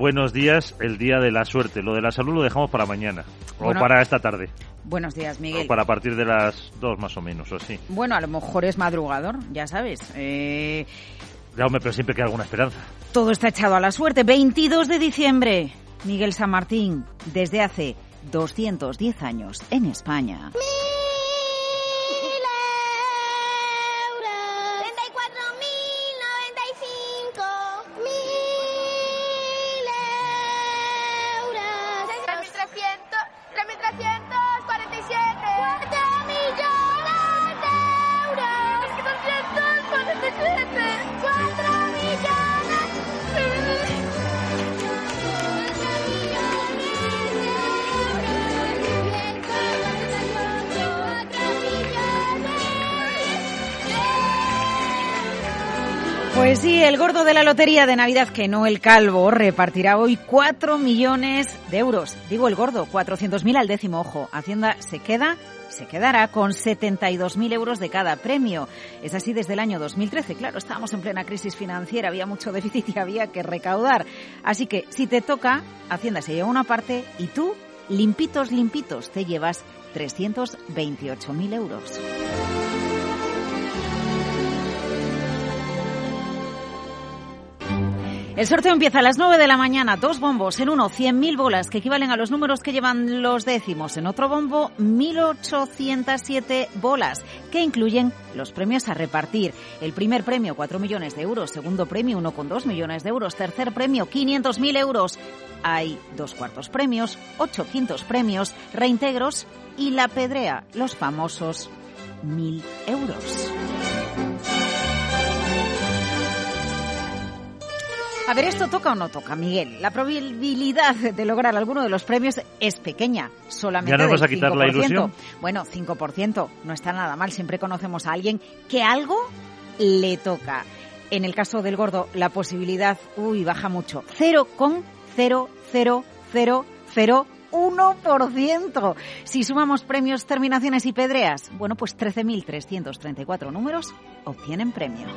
buenos días, el día de la suerte. Lo de la salud lo dejamos para mañana o para esta tarde. Buenos días, Miguel. O para partir de las dos más o menos, o así. Bueno, a lo mejor es madrugador, ya sabes. Eh... pero siempre queda alguna esperanza. Todo está echado a la suerte. 22 de diciembre, Miguel San Martín, desde hace 210 años en España. Sí, el gordo de la lotería de Navidad, que no el calvo, repartirá hoy 4 millones de euros. Digo el gordo, 400.000 al décimo, ojo. Hacienda se queda, se quedará con 72.000 euros de cada premio. Es así desde el año 2013. Claro, estábamos en plena crisis financiera, había mucho déficit y había que recaudar. Así que si te toca, Hacienda se lleva una parte y tú, limpitos, limpitos, te llevas 328.000 euros. El sorteo empieza a las 9 de la mañana. Dos bombos. En uno, 100.000 bolas, que equivalen a los números que llevan los décimos. En otro bombo, 1.807 bolas, que incluyen los premios a repartir. El primer premio, 4 millones de euros. Segundo premio, 1,2 millones de euros. Tercer premio, 500.000 euros. Hay dos cuartos premios, ocho quintos premios, reintegros y la pedrea, los famosos 1.000 euros. A ver, ¿esto toca o no toca, Miguel? La probabilidad de lograr alguno de los premios es pequeña, solamente ¿Ya nos vas a quitar la ilusión? Bueno, 5%, no está nada mal. Siempre conocemos a alguien que algo le toca. En el caso del gordo, la posibilidad, uy, baja mucho. 0,00001%. Si sumamos premios, terminaciones y pedreas, bueno, pues 13.334 números obtienen premio.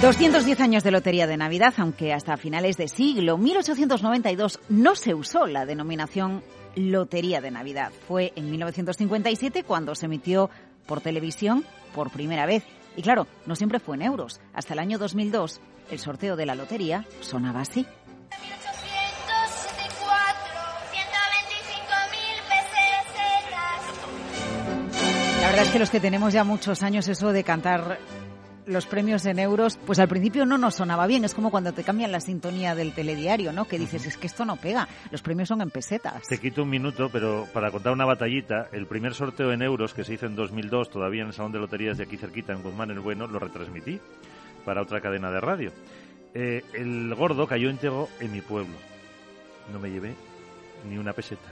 210 años de Lotería de Navidad, aunque hasta finales de siglo 1892 no se usó la denominación Lotería de Navidad. Fue en 1957 cuando se emitió por televisión por primera vez. Y claro, no siempre fue en euros. Hasta el año 2002, el sorteo de la lotería sonaba así. La verdad es que los que tenemos ya muchos años eso de cantar los premios en euros, pues al principio no nos sonaba bien. Es como cuando te cambian la sintonía del telediario, ¿no? Que dices, es que esto no pega. Los premios son en pesetas. Te quito un minuto, pero para contar una batallita, el primer sorteo en euros que se hizo en 2002, todavía en el Salón de Loterías de aquí cerquita, en Guzmán el Bueno, lo retransmití para otra cadena de radio. Eh, el gordo cayó íntegro en mi pueblo. No me llevé ni una peseta.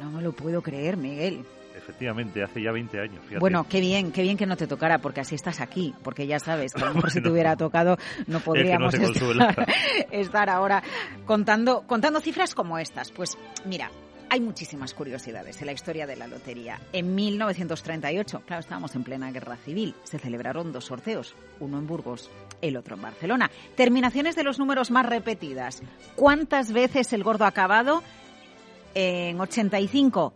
no me lo puedo creer, Miguel efectivamente, hace ya 20 años. Bueno, qué bien, qué bien que no te tocara, porque así estás aquí, porque ya sabes que a lo mejor si te hubiera tocado no podríamos estar, ahora contando, contando cifras como estas. Pues mira, hay muchísimas curiosidades en la historia de la lotería. En 1938, claro, estábamos en plena guerra civil, se celebraron dos sorteos, uno en Burgos, el otro en Barcelona. Terminaciones de los números más repetidas. ¿Cuántas veces el gordo ha acabado? En 85,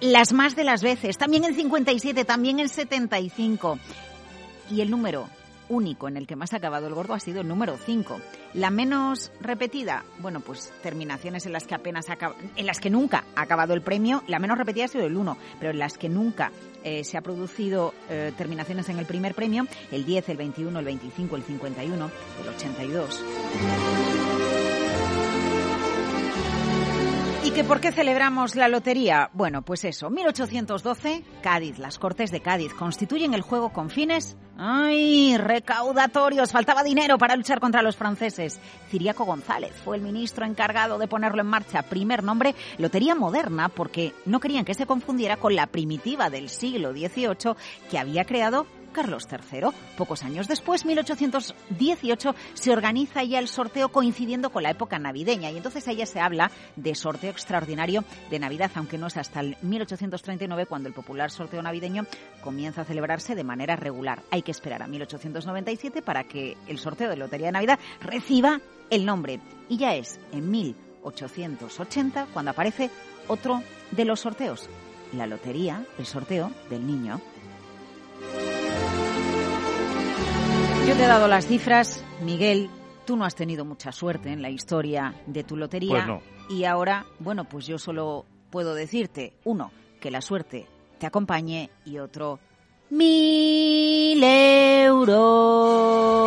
las más de las veces, también en 57, también en 75. Y el número único en el que más ha acabado el gordo ha sido el número 5. La menos repetida, bueno, pues terminaciones en las que apenas en las que nunca ha acabado el premio, la menos repetida ha sido el 1, pero en las que nunca eh, se ha producido eh, terminaciones en el primer premio, el 10, el 21, el 25, el 51, el 82. ¿Y que por qué celebramos la lotería? Bueno, pues eso, 1812, Cádiz, las Cortes de Cádiz constituyen el juego con fines, ¡ay!, recaudatorios, faltaba dinero para luchar contra los franceses. Ciriaco González fue el ministro encargado de ponerlo en marcha. Primer nombre, Lotería Moderna, porque no querían que se confundiera con la primitiva del siglo XVIII que había creado Carlos III. Pocos años después, 1818, se organiza ya el sorteo coincidiendo con la época navideña y entonces ahí se habla de sorteo extraordinario de Navidad, aunque no es hasta el 1839 cuando el popular sorteo navideño comienza a celebrarse de manera regular. Hay que esperar a 1897 para que el sorteo de Lotería de Navidad reciba el nombre y ya es en 1880 cuando aparece otro de los sorteos, la lotería, el sorteo del niño. Yo te he dado las cifras, Miguel, tú no has tenido mucha suerte en la historia de tu lotería. Pues y ahora, bueno, pues yo solo puedo decirte, uno, que la suerte te acompañe y otro, mil euros.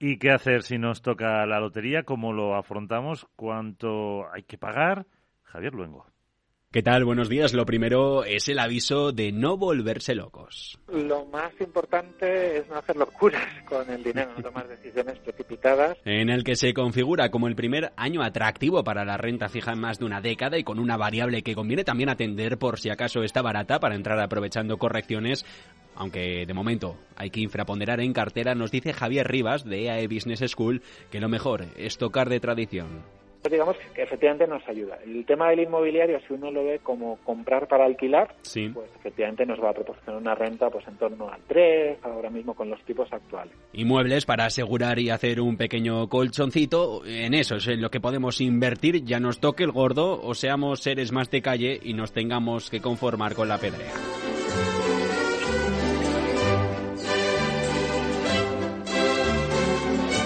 ¿Y qué hacer si nos toca la lotería? ¿Cómo lo afrontamos? ¿Cuánto hay que pagar? Javier Luengo. ¿Qué tal? Buenos días. Lo primero es el aviso de no volverse locos. Lo más importante es no hacer locuras con el dinero, no tomar decisiones precipitadas. En el que se configura como el primer año atractivo para la renta fija en más de una década y con una variable que conviene también atender por si acaso está barata para entrar aprovechando correcciones. Aunque de momento hay que infraponderar en cartera, nos dice Javier Rivas de EAE Business School que lo mejor es tocar de tradición digamos que efectivamente nos ayuda. El tema del inmobiliario, si uno lo ve como comprar para alquilar, pues efectivamente nos va a proporcionar una renta pues en torno al 3, ahora mismo con los tipos actuales. Inmuebles para asegurar y hacer un pequeño colchoncito, en eso es en lo que podemos invertir, ya nos toque el gordo o seamos seres más de calle y nos tengamos que conformar con la pedrea.